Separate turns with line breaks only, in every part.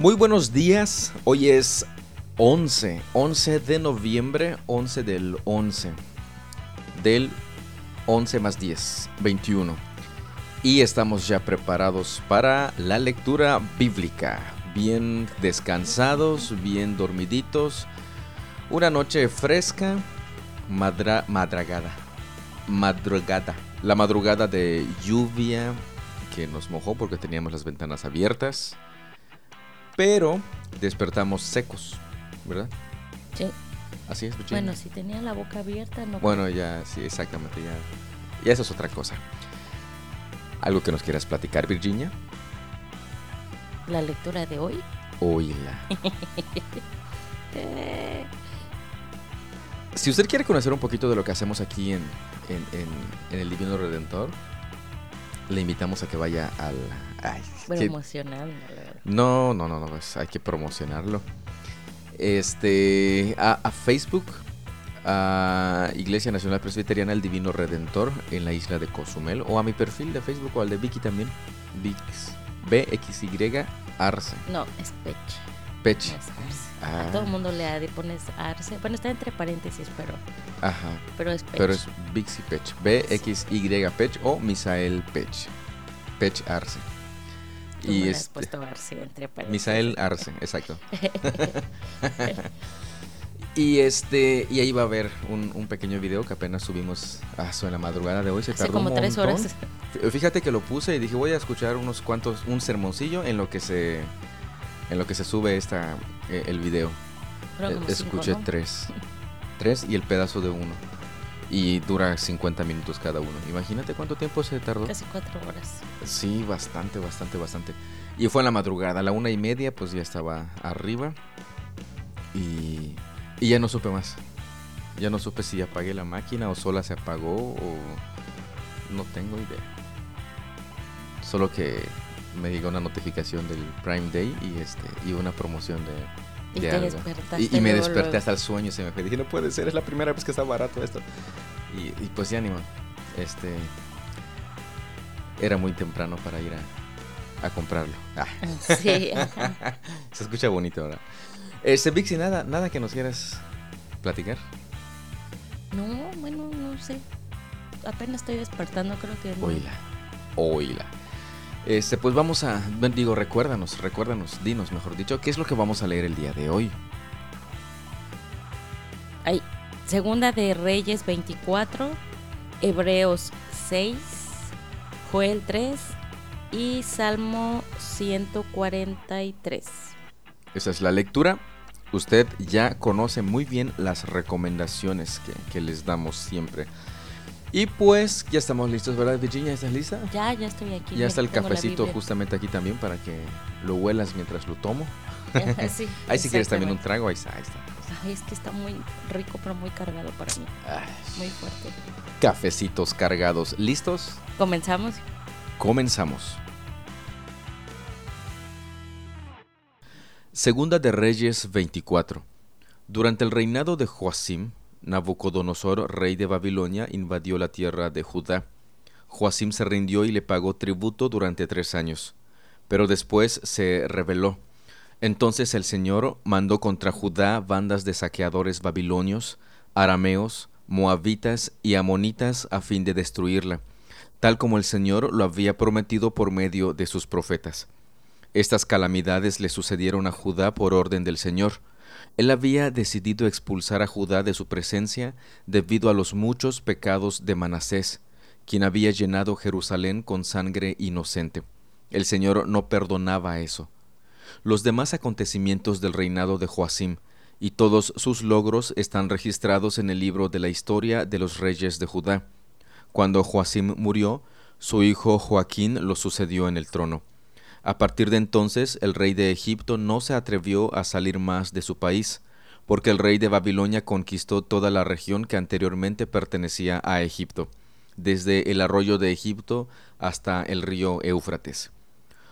Muy buenos días, hoy es 11, 11 de noviembre, 11 del 11, del 11 más 10, 21. Y estamos ya preparados para la lectura bíblica, bien descansados, bien dormiditos, una noche fresca, madra, madragada, madrugada, la madrugada de lluvia que nos mojó porque teníamos las ventanas abiertas pero despertamos secos, ¿verdad?
Sí.
Así es,
Virginia. Bueno, si tenía la boca abierta, no.
Bueno, ya, sí, exactamente, ya. Y eso es otra cosa. ¿Algo que nos quieras platicar, Virginia?
La lectura de hoy.
Oíla. si usted quiere conocer un poquito de lo que hacemos aquí en, en el Divino Redentor, le invitamos a que vaya al...
Ay, Promocionarlo.
No, no, no, no, pues hay que promocionarlo. Este, a, Facebook, a Iglesia Nacional Presbiteriana El Divino Redentor en la isla de Cozumel, o a mi perfil de Facebook o al de Vicky también, Vix, BXY Arce.
No, es Pech.
Pech.
A todo el ah. mundo le pones Arce. Bueno, está entre paréntesis, pero.
Ajá.
Pero es Pech.
Pero es Vixi Pech. BXY Pech o Misael Pech. Pech Arce.
Y es este, puesto Arce entre.
Misael Arce, exacto. y este y ahí va a haber un, pequeño video que apenas subimos a en la madrugada de hoy. Se tardó como tres horas. Fíjate que lo puse y dije voy a escuchar unos cuantos, un sermoncillo en lo que se en lo que se sube esta eh, el video. Eh, escuché tres. Tres y el pedazo de uno. Y dura 50 minutos cada uno. Imagínate cuánto tiempo se tardó.
Casi cuatro horas.
Sí, bastante, bastante, bastante. Y fue en la madrugada, a la una y media, pues ya estaba arriba. Y, y ya no supe más. Ya no supe si apagué la máquina o sola se apagó o no tengo idea. Solo que me llegó una notificación del Prime Day y este y una promoción de,
y,
y, y me desperté hasta el sueño y se me fue. Dije, no puede ser, es la primera vez que está barato esto. Y, y pues ya ánimo Este era muy temprano para ir a, a comprarlo. Ah.
Sí.
se escucha bonito ahora. Este Vixi, nada, nada que nos quieras platicar.
No, bueno, no sé. Apenas estoy despertando, creo que no.
Oíla. Oíla. Este, pues vamos a, digo, recuérdanos, recuérdanos, dinos, mejor dicho, ¿qué es lo que vamos a leer el día de hoy?
Hay Segunda de Reyes 24, Hebreos 6, Joel 3 y Salmo 143.
Esa es la lectura. Usted ya conoce muy bien las recomendaciones que, que les damos siempre. Y pues ya estamos listos, ¿verdad, Virginia? ¿Estás lista?
Ya, ya estoy aquí.
Ya está el cafecito justamente aquí también para que lo huelas mientras lo tomo.
sí,
ahí si quieres también un trago, ahí está, ahí está.
Ay, es que está muy rico, pero muy cargado para mí. muy fuerte.
Cafecitos cargados. ¿Listos?
¿Comenzamos?
Comenzamos. Segunda de Reyes 24. Durante el reinado de Joacim, Nabucodonosor, rey de Babilonia, invadió la tierra de Judá. Joacim se rindió y le pagó tributo durante tres años, pero después se rebeló. Entonces el Señor mandó contra Judá bandas de saqueadores babilonios, arameos, moabitas y amonitas a fin de destruirla, tal como el Señor lo había prometido por medio de sus profetas. Estas calamidades le sucedieron a Judá por orden del Señor, él había decidido expulsar a Judá de su presencia debido a los muchos pecados de Manasés, quien había llenado Jerusalén con sangre inocente. El Señor no perdonaba eso. Los demás acontecimientos del reinado de Joacim y todos sus logros están registrados en el libro de la historia de los reyes de Judá. Cuando Joacim murió, su hijo Joaquín lo sucedió en el trono. A partir de entonces el rey de Egipto no se atrevió a salir más de su país, porque el rey de Babilonia conquistó toda la región que anteriormente pertenecía a Egipto, desde el arroyo de Egipto hasta el río Éufrates.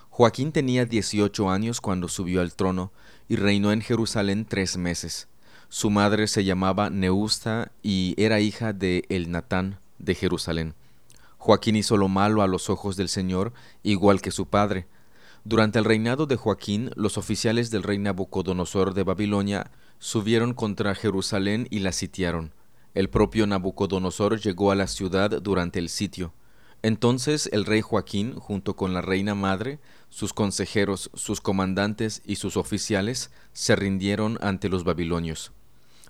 Joaquín tenía dieciocho años cuando subió al trono y reinó en Jerusalén tres meses. Su madre se llamaba Neusta y era hija de Elnatán de Jerusalén. Joaquín hizo lo malo a los ojos del Señor, igual que su padre, Durante el reinado de Joaquín, los oficiales del rey Nabucodonosor de Babilonia subieron contra Jerusalén y la sitiaron. El propio Nabucodonosor llegó a la ciudad durante el sitio. Entonces el rey Joaquín, junto con la reina madre, sus consejeros, sus comandantes y sus oficiales, se rindieron ante los babilonios.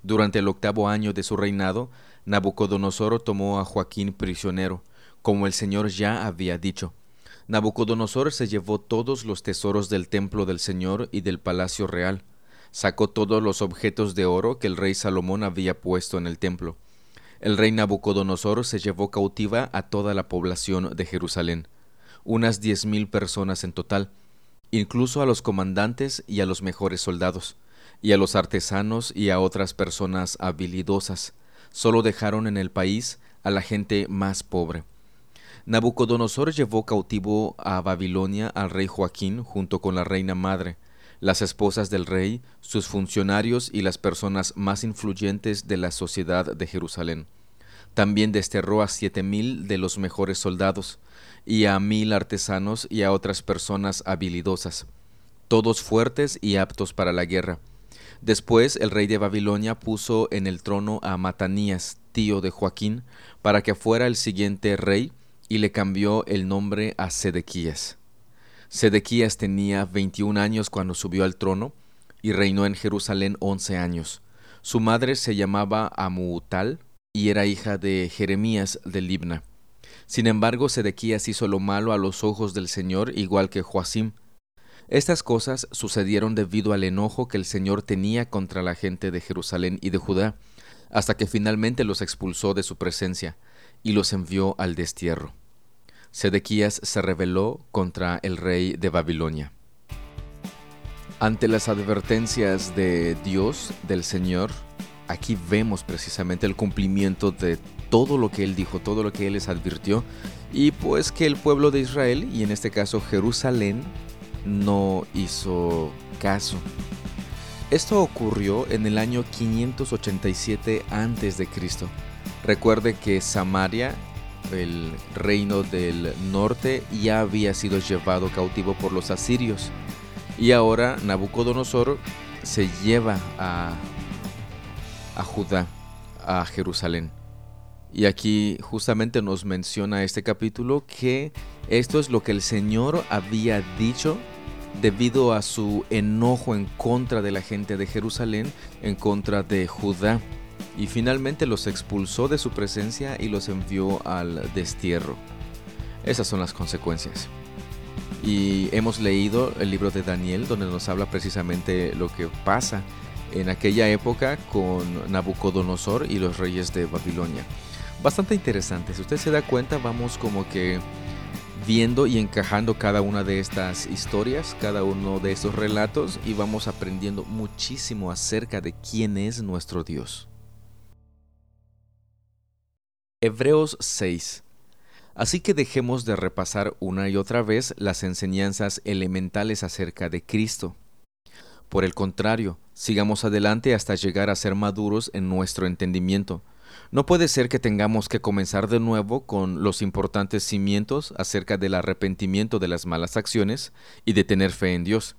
Durante el octavo año de su reinado, Nabucodonosor tomó a Joaquín prisionero, como el Señor ya había dicho. Nabucodonosor se llevó todos los tesoros del templo del Señor y del palacio real. Sacó todos los objetos de oro que el rey Salomón había puesto en el templo. El rey Nabucodonosor se llevó cautiva a toda la población de Jerusalén, unas diez mil personas en total, incluso a los comandantes y a los mejores soldados, y a los artesanos y a otras personas habilidosas. Solo dejaron en el país a la gente más pobre. Nabucodonosor llevó cautivo a Babilonia al rey Joaquín junto con la reina madre, las esposas del rey, sus funcionarios y las personas más influyentes de la sociedad de Jerusalén. También desterró a siete mil de los mejores soldados, y a mil artesanos y a otras personas habilidosas, todos fuertes y aptos para la guerra. Después el rey de Babilonia puso en el trono a Matanías, tío de Joaquín, para que fuera el siguiente rey y le cambió el nombre a Sedequías. Sedequías tenía 21 años cuando subió al trono y reinó en Jerusalén 11 años. Su madre se llamaba Amutal y era hija de Jeremías de Libna. Sin embargo, Sedequías hizo lo malo a los ojos del Señor, igual que Joacim. Estas cosas sucedieron debido al enojo que el Señor tenía contra la gente de Jerusalén y de Judá, hasta que finalmente los expulsó de su presencia y los envió al destierro. Sedequías se rebeló contra el rey de Babilonia. Ante las advertencias de Dios, del Señor, aquí vemos precisamente el cumplimiento de todo lo que Él dijo, todo lo que Él les advirtió, y pues que el pueblo de Israel, y en este caso Jerusalén, no hizo caso. Esto ocurrió en el año 587 a.C. Recuerde que Samaria, el reino del norte, ya había sido llevado cautivo por los asirios. Y ahora Nabucodonosor se lleva a, a Judá, a Jerusalén. Y aquí justamente nos menciona este capítulo que esto es lo que el Señor había dicho debido a su enojo en contra de la gente de Jerusalén, en contra de Judá y finalmente los expulsó de su presencia y los envió al destierro. Esas son las consecuencias. Y hemos leído el libro de Daniel donde nos habla precisamente lo que pasa en aquella época con Nabucodonosor y los reyes de Babilonia. Bastante interesante, si usted se da cuenta vamos como que viendo y encajando cada una de estas historias, cada uno de estos relatos y vamos aprendiendo muchísimo acerca de quién es nuestro Dios. Hebreos 6. Así que dejemos de repasar una y otra vez las enseñanzas elementales acerca de Cristo. Por el contrario, sigamos adelante hasta llegar a ser maduros en nuestro entendimiento. No puede ser que tengamos que comenzar de nuevo con los importantes cimientos acerca del arrepentimiento de las malas acciones y de tener fe en Dios.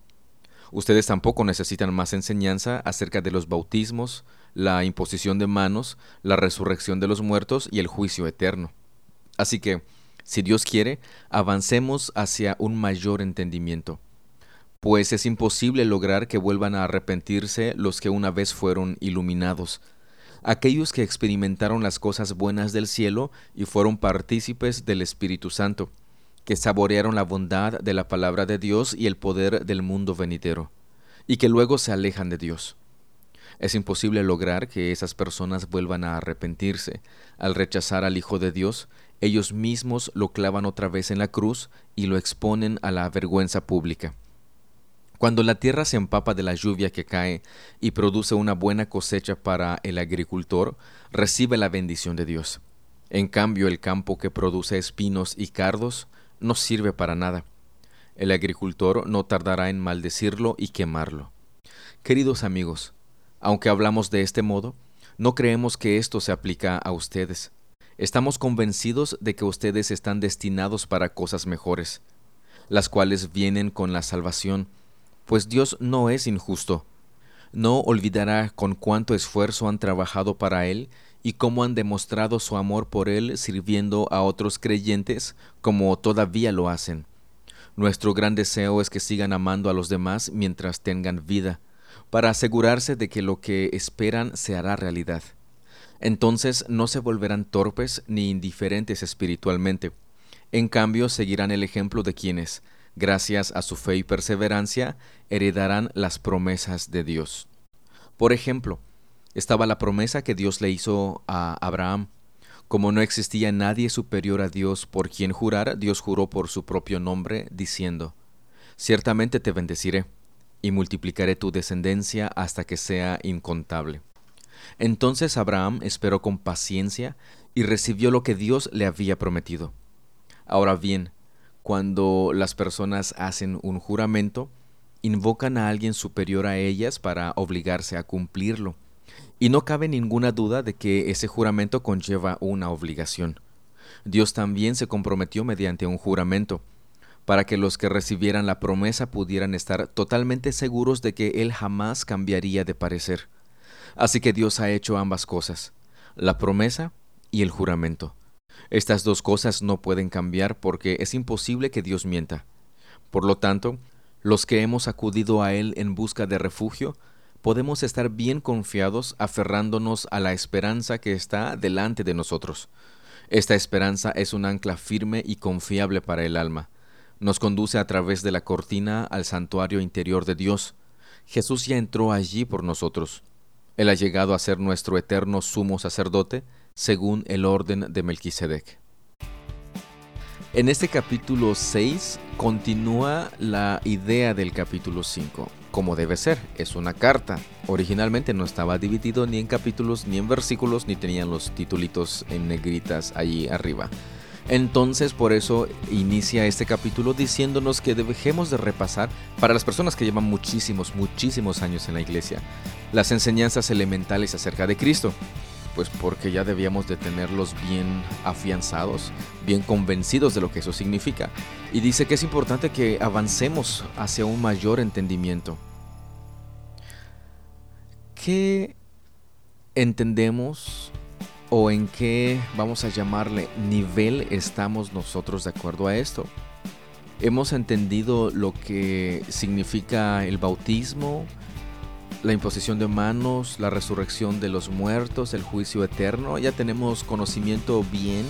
Ustedes tampoco necesitan más enseñanza acerca de los bautismos, la imposición de manos, la resurrección de los muertos y el juicio eterno. Así que, si Dios quiere, avancemos hacia un mayor entendimiento, pues es imposible lograr que vuelvan a arrepentirse los que una vez fueron iluminados, aquellos que experimentaron las cosas buenas del cielo y fueron partícipes del Espíritu Santo que saborearon la bondad de la palabra de Dios y el poder del mundo venidero, y que luego se alejan de Dios. Es imposible lograr que esas personas vuelvan a arrepentirse. Al rechazar al Hijo de Dios, ellos mismos lo clavan otra vez en la cruz y lo exponen a la vergüenza pública. Cuando la tierra se empapa de la lluvia que cae y produce una buena cosecha para el agricultor, recibe la bendición de Dios. En cambio, el campo que produce espinos y cardos no sirve para nada. El agricultor no tardará en maldecirlo y quemarlo. Queridos amigos, aunque hablamos de este modo, no creemos que esto se aplica a ustedes. Estamos convencidos de que ustedes están destinados para cosas mejores. las cuales vienen con la salvación, pues Dios no es injusto. No olvidará con cuánto esfuerzo han trabajado para Él y cómo han demostrado su amor por Él sirviendo a otros creyentes como todavía lo hacen. Nuestro gran deseo es que sigan amando a los demás mientras tengan vida, para asegurarse de que lo que esperan se hará realidad. Entonces no se volverán torpes ni indiferentes espiritualmente. En cambio, seguirán el ejemplo de quienes, gracias a su fe y perseverancia, heredarán las promesas de Dios. Por ejemplo, estaba la promesa que Dios le hizo a Abraham, como no existía nadie superior a Dios por quien jurar, Dios juró por su propio nombre, diciendo, Ciertamente te bendeciré, y multiplicaré tu descendencia hasta que sea incontable. Entonces Abraham esperó con paciencia y recibió lo que Dios le había prometido. Ahora bien, cuando las personas hacen un juramento, invocan a alguien superior a ellas para obligarse a cumplirlo. Y no cabe ninguna duda de que ese juramento conlleva una obligación. Dios también se comprometió mediante un juramento, para que los que recibieran la promesa pudieran estar totalmente seguros de que Él jamás cambiaría de parecer. Así que Dios ha hecho ambas cosas, la promesa y el juramento. Estas dos cosas no pueden cambiar porque es imposible que Dios mienta. Por lo tanto, los que hemos acudido a Él en busca de refugio, podemos estar bien confiados aferrándonos a la esperanza que está delante de nosotros. Esta esperanza es un ancla firme y confiable para el alma. Nos conduce a través de la cortina al santuario interior de Dios. Jesús ya entró allí por nosotros. Él ha llegado a ser nuestro eterno sumo sacerdote, según el orden de Melquisedec. En este capítulo 6 continúa la idea del capítulo 5, como debe ser, es una carta. Originalmente no estaba dividido ni en capítulos ni en versículos, ni tenían los titulitos en negritas allí arriba. Entonces por eso inicia este capítulo diciéndonos que dejemos de repasar, para las personas que llevan muchísimos, muchísimos años en la iglesia, las enseñanzas elementales acerca de Cristo pues porque ya debíamos de tenerlos bien afianzados, bien convencidos de lo que eso significa. Y dice que es importante que avancemos hacia un mayor entendimiento. ¿Qué entendemos o en qué, vamos a llamarle, nivel estamos nosotros de acuerdo a esto? Hemos entendido lo que significa el bautismo, la imposición de manos, la resurrección de los muertos, el juicio eterno. Ya tenemos conocimiento bien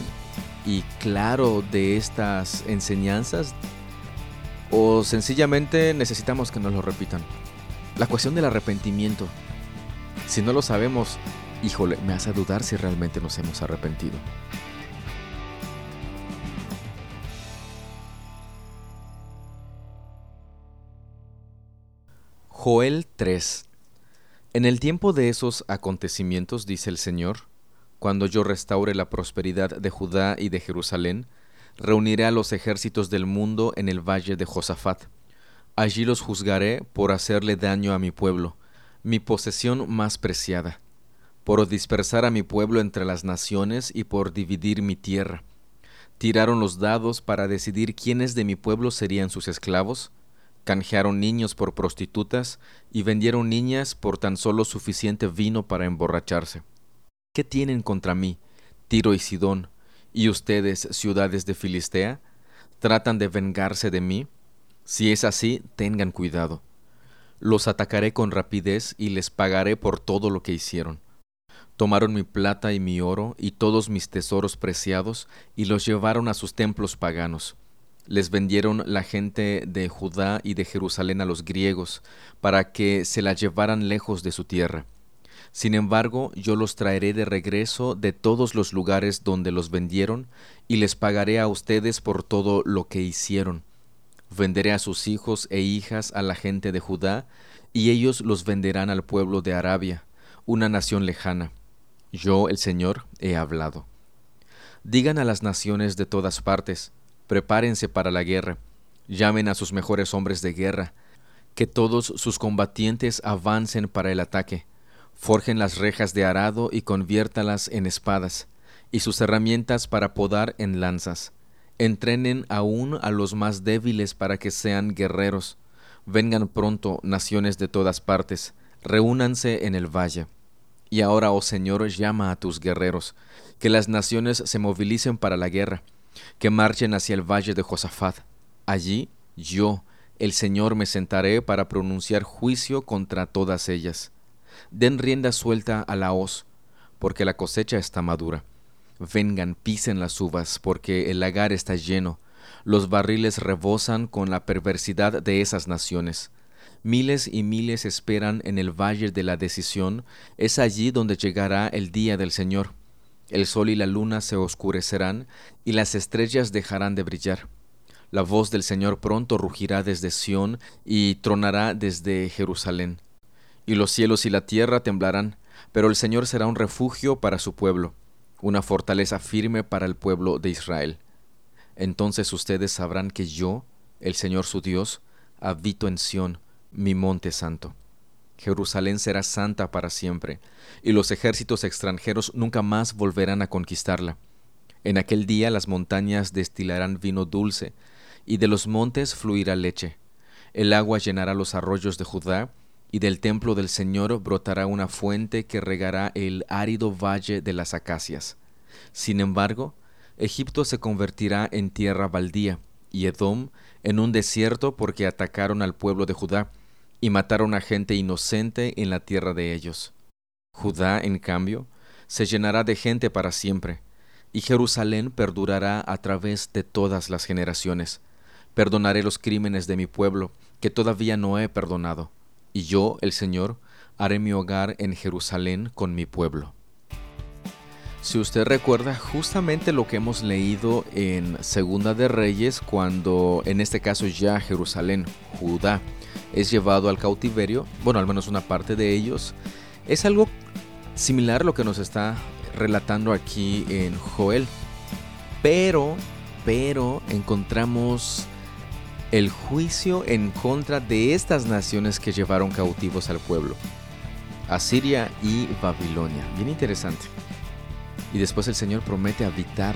y claro de estas enseñanzas o sencillamente necesitamos que nos lo repitan. La cuestión del arrepentimiento. Si no lo sabemos, híjole, me hace dudar si realmente nos hemos arrepentido. Joel 3 en el tiempo de esos acontecimientos, dice el Señor, cuando yo restaure la prosperidad de Judá y de Jerusalén, reuniré a los ejércitos del mundo en el valle de Josafat. Allí los juzgaré por hacerle daño a mi pueblo, mi posesión más preciada, por dispersar a mi pueblo entre las naciones y por dividir mi tierra. Tiraron los dados para decidir quiénes de mi pueblo serían sus esclavos, canjearon niños por prostitutas y vendieron niñas por tan solo suficiente vino para emborracharse. ¿Qué tienen contra mí, Tiro y Sidón, y ustedes, ciudades de Filistea? ¿Tratan de vengarse de mí? Si es así, tengan cuidado. Los atacaré con rapidez y les pagaré por todo lo que hicieron. Tomaron mi plata y mi oro y todos mis tesoros preciados y los llevaron a sus templos paganos les vendieron la gente de Judá y de Jerusalén a los griegos, para que se la llevaran lejos de su tierra. Sin embargo, yo los traeré de regreso de todos los lugares donde los vendieron, y les pagaré a ustedes por todo lo que hicieron. Venderé a sus hijos e hijas a la gente de Judá, y ellos los venderán al pueblo de Arabia, una nación lejana. Yo, el Señor, he hablado. Digan a las naciones de todas partes, prepárense para la guerra, llamen a sus mejores hombres de guerra, que todos sus combatientes avancen para el ataque, forjen las rejas de arado y conviértalas en espadas, y sus herramientas para podar en lanzas. Entrenen aún a los más débiles para que sean guerreros. Vengan pronto naciones de todas partes, reúnanse en el valle. Y ahora, oh Señor, llama a tus guerreros, que las naciones se movilicen para la guerra, que marchen hacia el valle de Josafat. Allí yo, el Señor, me sentaré para pronunciar juicio contra todas ellas. Den rienda suelta a la hoz, porque la cosecha está madura. Vengan, pisen las uvas, porque el lagar está lleno. Los barriles rebosan con la perversidad de esas naciones. Miles y miles esperan en el valle de la decisión. Es allí donde llegará el día del Señor. El sol y la luna se oscurecerán, y las estrellas dejarán de brillar. La voz del Señor pronto rugirá desde Sión y tronará desde Jerusalén. Y los cielos y la tierra temblarán, pero el Señor será un refugio para su pueblo una fortaleza firme para el pueblo de Israel. Entonces ustedes sabrán que yo, el Señor su Dios, habito en Sión, mi monte santo. Jerusalén será santa para siempre, y los ejércitos extranjeros nunca más volverán a conquistarla. En aquel día las montañas destilarán vino dulce, y de los montes fluirá leche. El agua llenará los arroyos de Judá, y del templo del Señor brotará una fuente que regará el árido valle de las acacias. Sin embargo, Egipto se convertirá en tierra baldía, y Edom en un desierto porque atacaron al pueblo de Judá, y mataron a gente inocente en la tierra de ellos. Judá, en cambio, se llenará de gente para siempre, y Jerusalén perdurará a través de todas las generaciones. Perdonaré los crímenes de mi pueblo, que todavía no he perdonado y yo, el Señor, haré mi hogar en Jerusalén con mi pueblo. Si usted recuerda justamente lo que hemos leído en Segunda de Reyes, cuando en este caso ya Jerusalén, Judá, es llevado al cautiverio, bueno, al menos una parte de ellos, es algo similar a lo que nos está relatando aquí en Joel. Pero, pero encontramos el juicio en contra de estas naciones que llevaron cautivos al pueblo, Asiria y Babilonia. Bien interesante. Y después el Señor promete habitar,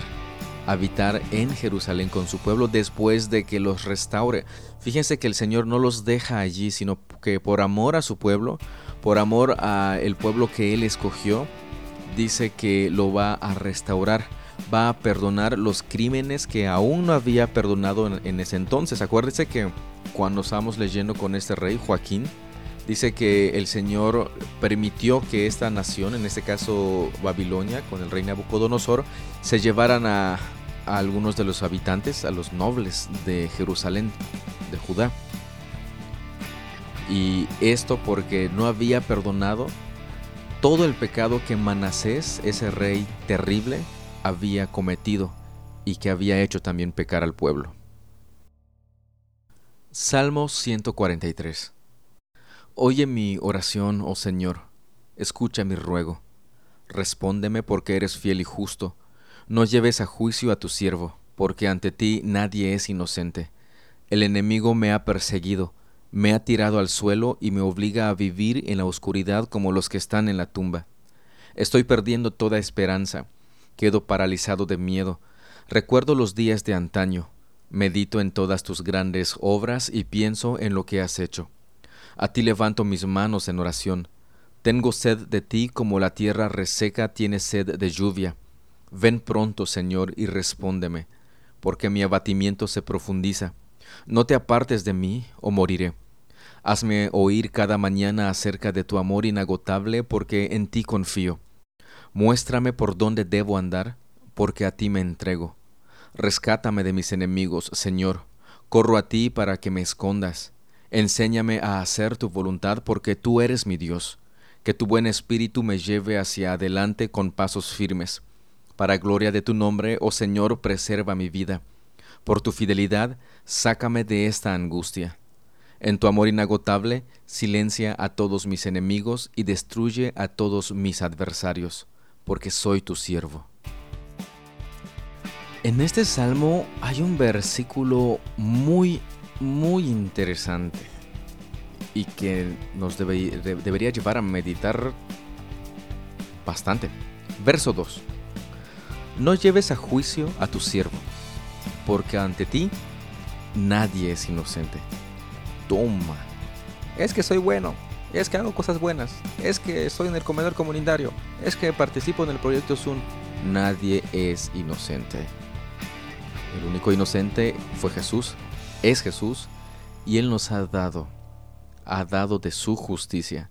habitar en Jerusalén con su pueblo después de que los restaure. Fíjense que el Señor no los deja allí, sino que por amor a su pueblo, por amor al pueblo que Él escogió, dice que lo va a restaurar va a perdonar los crímenes que aún no había perdonado en, ese entonces. Acuérdese que cuando estábamos leyendo con este rey, Joaquín, dice que el Señor permitió que esta nación, en este caso Babilonia, con el rey Nabucodonosor, se llevaran a, a algunos de los habitantes, a los nobles de Jerusalén, de Judá. Y esto porque no había perdonado todo el pecado que Manasés, ese rey terrible, había cometido y que había hecho también pecar al pueblo. Salmo 143 Oye mi oración, oh Señor, escucha mi ruego. Respóndeme porque eres fiel y justo. No lleves a juicio a tu siervo, porque ante ti nadie es inocente. El enemigo me ha perseguido, me ha tirado al suelo y me obliga a vivir en la oscuridad como los que están en la tumba. Estoy perdiendo toda esperanza Quedo paralizado de miedo. Recuerdo los días de antaño. Medito en todas tus grandes obras y pienso en lo que has hecho. A ti levanto mis manos en oración. Tengo sed de ti como la tierra reseca tiene sed de lluvia. Ven pronto, Señor, y respóndeme, porque mi abatimiento se profundiza. No te apartes de mí, o moriré. Hazme oír cada mañana acerca de tu amor inagotable, porque en ti confío. Muéstrame por dónde debo andar, porque a ti me entrego. Rescátame de mis enemigos, Señor. Corro a ti para que me escondas. Enséñame a hacer tu voluntad, porque tú eres mi Dios. Que tu buen espíritu me lleve hacia adelante con pasos firmes. Para gloria de tu nombre, oh Señor, preserva mi vida. Por tu fidelidad, sácame de esta angustia. En tu amor inagotable, silencia a todos mis enemigos y destruye a todos mis adversarios porque soy tu siervo. En este salmo hay un versículo muy, muy interesante y que nos debería llevar a meditar bastante. Verso 2. No lleves a juicio a tu siervo. porque ante ti nadie es inocente. Toma. Es que soy bueno, es que hago cosas buenas, es que estoy en el comedor comunitario, es que participo en el proyecto Zoom. Nadie es inocente. El único inocente fue Jesús, es Jesús, y Él nos ha dado, ha dado de su justicia.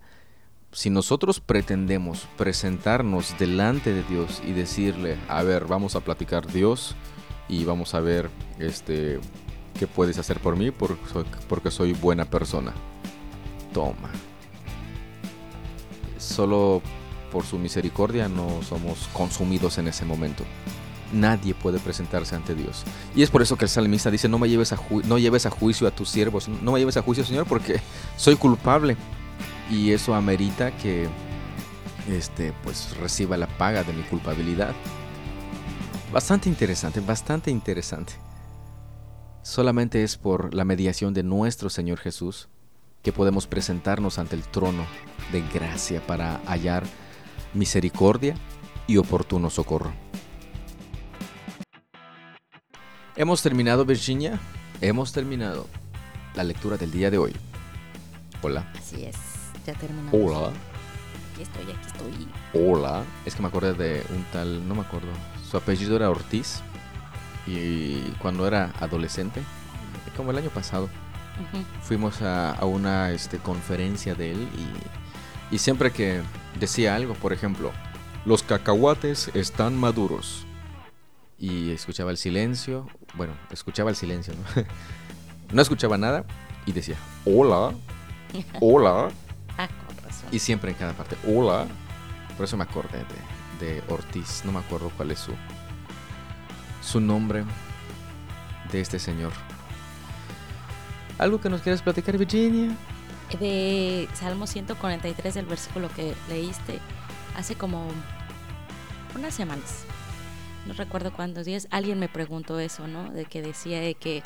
Si nosotros pretendemos presentarnos delante de Dios y decirle, a ver, vamos a platicar Dios y vamos a ver este, qué puedes hacer por mí porque soy buena persona. Toma. Solo por su misericordia no somos consumidos en ese momento nadie puede presentarse ante Dios. Y es por eso que el salmista dice, no me lleves a, no lleves a juicio a tus siervos, no me lleves a juicio, Señor, porque soy culpable. Y eso amerita que este, pues, reciba la paga de mi culpabilidad. Bastante interesante, bastante interesante. Solamente es por la mediación de nuestro Señor Jesús que podemos presentarnos ante el trono de gracia para hallar misericordia y oportuno socorro. Hemos terminado, Virginia. Hemos terminado la lectura del día de hoy. Hola.
Así es, ya terminamos.
Hola.
Aquí estoy, aquí estoy.
Hola. Es que me acordé de un tal, no me acuerdo. Su apellido era Ortiz. Y cuando era adolescente, como el año pasado, fuimos a, una este, conferencia de él y, y siempre que decía algo, por ejemplo, los cacahuates están maduros y escuchaba el silencio. Bueno, escuchaba el silencio, ¿no? no escuchaba nada y decía, hola, hola. Y siempre en cada parte, hola. Por eso me acordé de, de Ortiz. No me acuerdo cuál es su, su nombre de este señor. ¿Algo que nos quieras platicar, Virginia?
De Salmo 143, del versículo que leíste hace como unas semanas no recuerdo cuántos días, alguien me preguntó eso, ¿no? De que decía de que,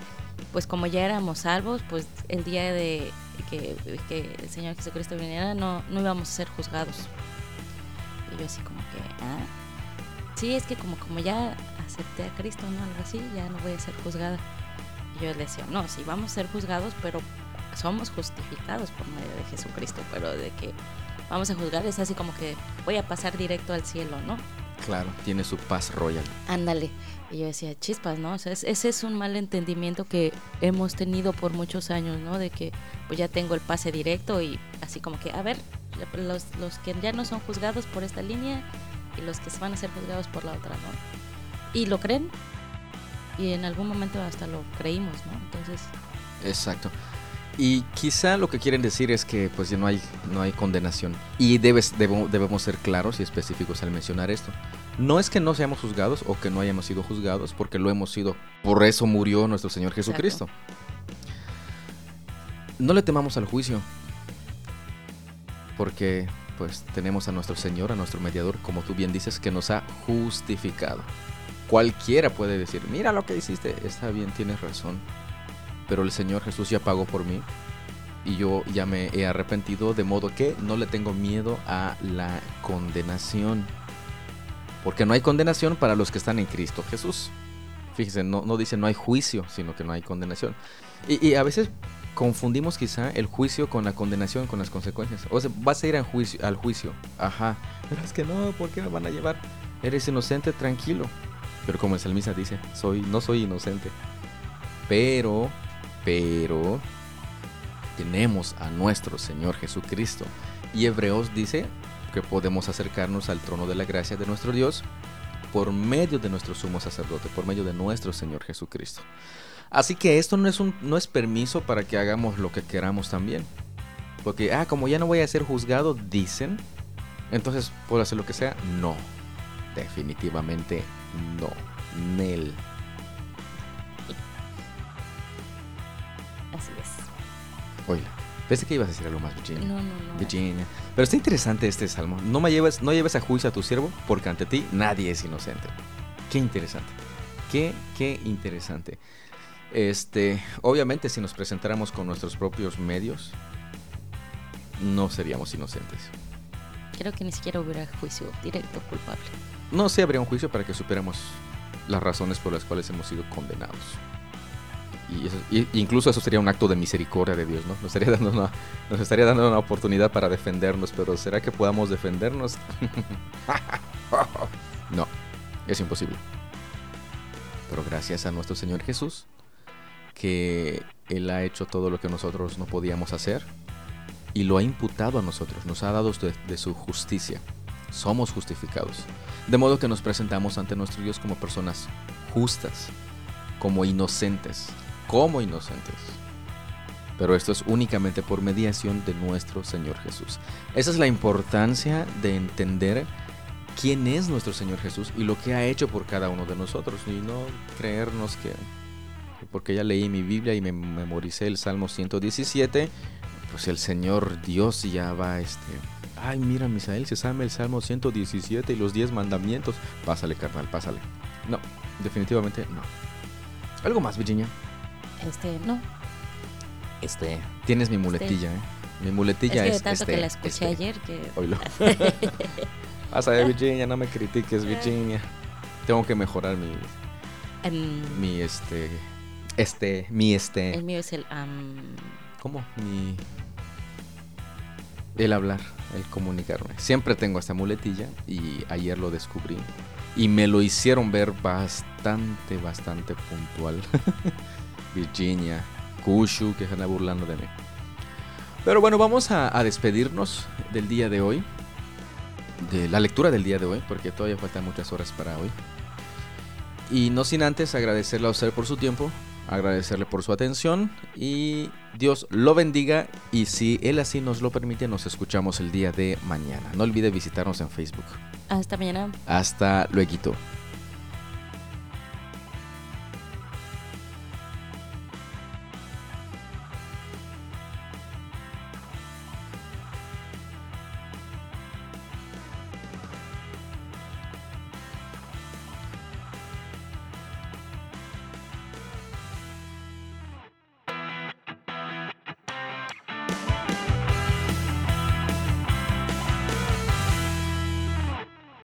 pues como ya éramos salvos, pues el día de que, el Señor Jesucristo viniera, no, no íbamos a ser juzgados. Y yo así como que, ah, sí, es que como, como ya acepté a Cristo, ¿no? Algo así, ya no voy a ser juzgada. Y yo le decía, no, sí vamos a ser juzgados, pero somos justificados por medio de Jesucristo, pero de que vamos a juzgar es así como que voy a pasar directo al cielo, ¿no?
Claro, tiene su paz royal.
Ándale. Y yo decía, chispas, ¿no? O sea, ese es un mal entendimiento que hemos tenido por muchos años, ¿no? De que pues ya tengo el pase directo y así como que, a ver, los, los que ya no son juzgados por esta línea y los que se van a ser juzgados por la otra, ¿no? Y lo creen y en algún momento hasta lo creímos, ¿no? Entonces...
Exacto. Y quizá lo que quieren decir es que pues ya no hay, no hay condenación. Y debes, debemos ser claros y específicos al mencionar esto. No es que no seamos juzgados o que no hayamos sido juzgados, porque lo hemos sido. Por eso murió nuestro Señor Jesucristo. No le temamos al juicio, porque pues tenemos a nuestro Señor, a nuestro mediador, como tú bien dices, que nos ha justificado. Cualquiera puede decir, mira lo que hiciste, está bien, tienes razón pero el Señor Jesús ya pagó por mí y yo ya me he arrepentido, de modo que no le tengo miedo a la condenación. Porque no hay condenación para los que están en Cristo Jesús. Fíjense, no, no dice no hay juicio, sino que no hay condenación. Y, a veces confundimos quizá el juicio con la condenación, con las consecuencias. O sea, vas a ir al juicio, al juicio. Ajá. Pero es que no, ¿por qué me van a llevar? Eres inocente, tranquilo. Pero como el salmista dice, soy, no soy inocente. Pero pero tenemos a nuestro Señor Jesucristo. Y Hebreos dice que podemos acercarnos al trono de la gracia de nuestro Dios por medio de nuestro sumo sacerdote, por medio de nuestro Señor Jesucristo. Así que esto no es, no es permiso para que hagamos lo que queramos también. Porque, ah, como ya no voy a ser juzgado, dicen, entonces puedo hacer lo que sea. No, definitivamente no. Nel. Oiga, pensé que ibas a decir algo más, Virginia.
No, no, no.
Virginia. Pero está interesante este salmo. No me lleves, no lleves a juicio a tu siervo, porque ante ti nadie es inocente. Qué interesante. Qué, qué interesante. Este, obviamente, si nos presentáramos con nuestros propios medios, no seríamos inocentes.
Creo que ni siquiera hubiera juicio directo culpable.
No, sí habría un juicio para que supiéramos las razones por las cuales hemos sido condenados. Y, incluso eso sería un acto de misericordia de Dios, ¿no? Nos estaría, dando una, nos estaría dando una oportunidad para defendernos, pero ¿será que podamos defendernos? no, es imposible. Pero gracias a nuestro Señor Jesús, que Él ha hecho todo lo que nosotros no podíamos hacer y lo ha imputado a nosotros, nos ha dado de, su justicia. Somos justificados. De modo que nos presentamos ante nuestro Dios como personas justas, como inocentes, como inocentes. Pero esto es únicamente por mediación de nuestro Señor Jesús. Esa es la importancia de entender quién es nuestro Señor Jesús y lo que ha hecho por cada uno de nosotros y no creernos que porque ya leí mi Biblia y me memoricé el Salmo 117, pues el Señor Dios ya va este, ay, mira, Misael, se sabe el Salmo 117 y los 10 mandamientos. Pásale, carnal, pásale. No, definitivamente no. ¿Algo más, Virginia?
Este, no.
Este. Tienes mi muletilla, ¿eh? Mi muletilla es.
que tanto
este,
que la escuché
este.
ayer que.
Oílo. Pasa, Virginia, no me critiques, Virginia. Tengo que mejorar mi. Mi este. Este. Mi este.
El mío es el.
¿Cómo? Mi. El hablar, el comunicarme. Siempre tengo esta muletilla y ayer lo descubrí. Y me lo hicieron ver bastante, bastante puntual. Virginia, Kushu, que se anda burlando de mí. Pero bueno, vamos a, despedirnos del día de hoy. De la lectura del día de hoy, porque todavía faltan muchas horas para hoy. Y no sin antes agradecerle a usted por su tiempo, agradecerle por su atención y Dios lo bendiga y si Él así nos lo permite nos escuchamos el día de mañana. No olvide visitarnos en Facebook.
Hasta mañana.
Hasta luego.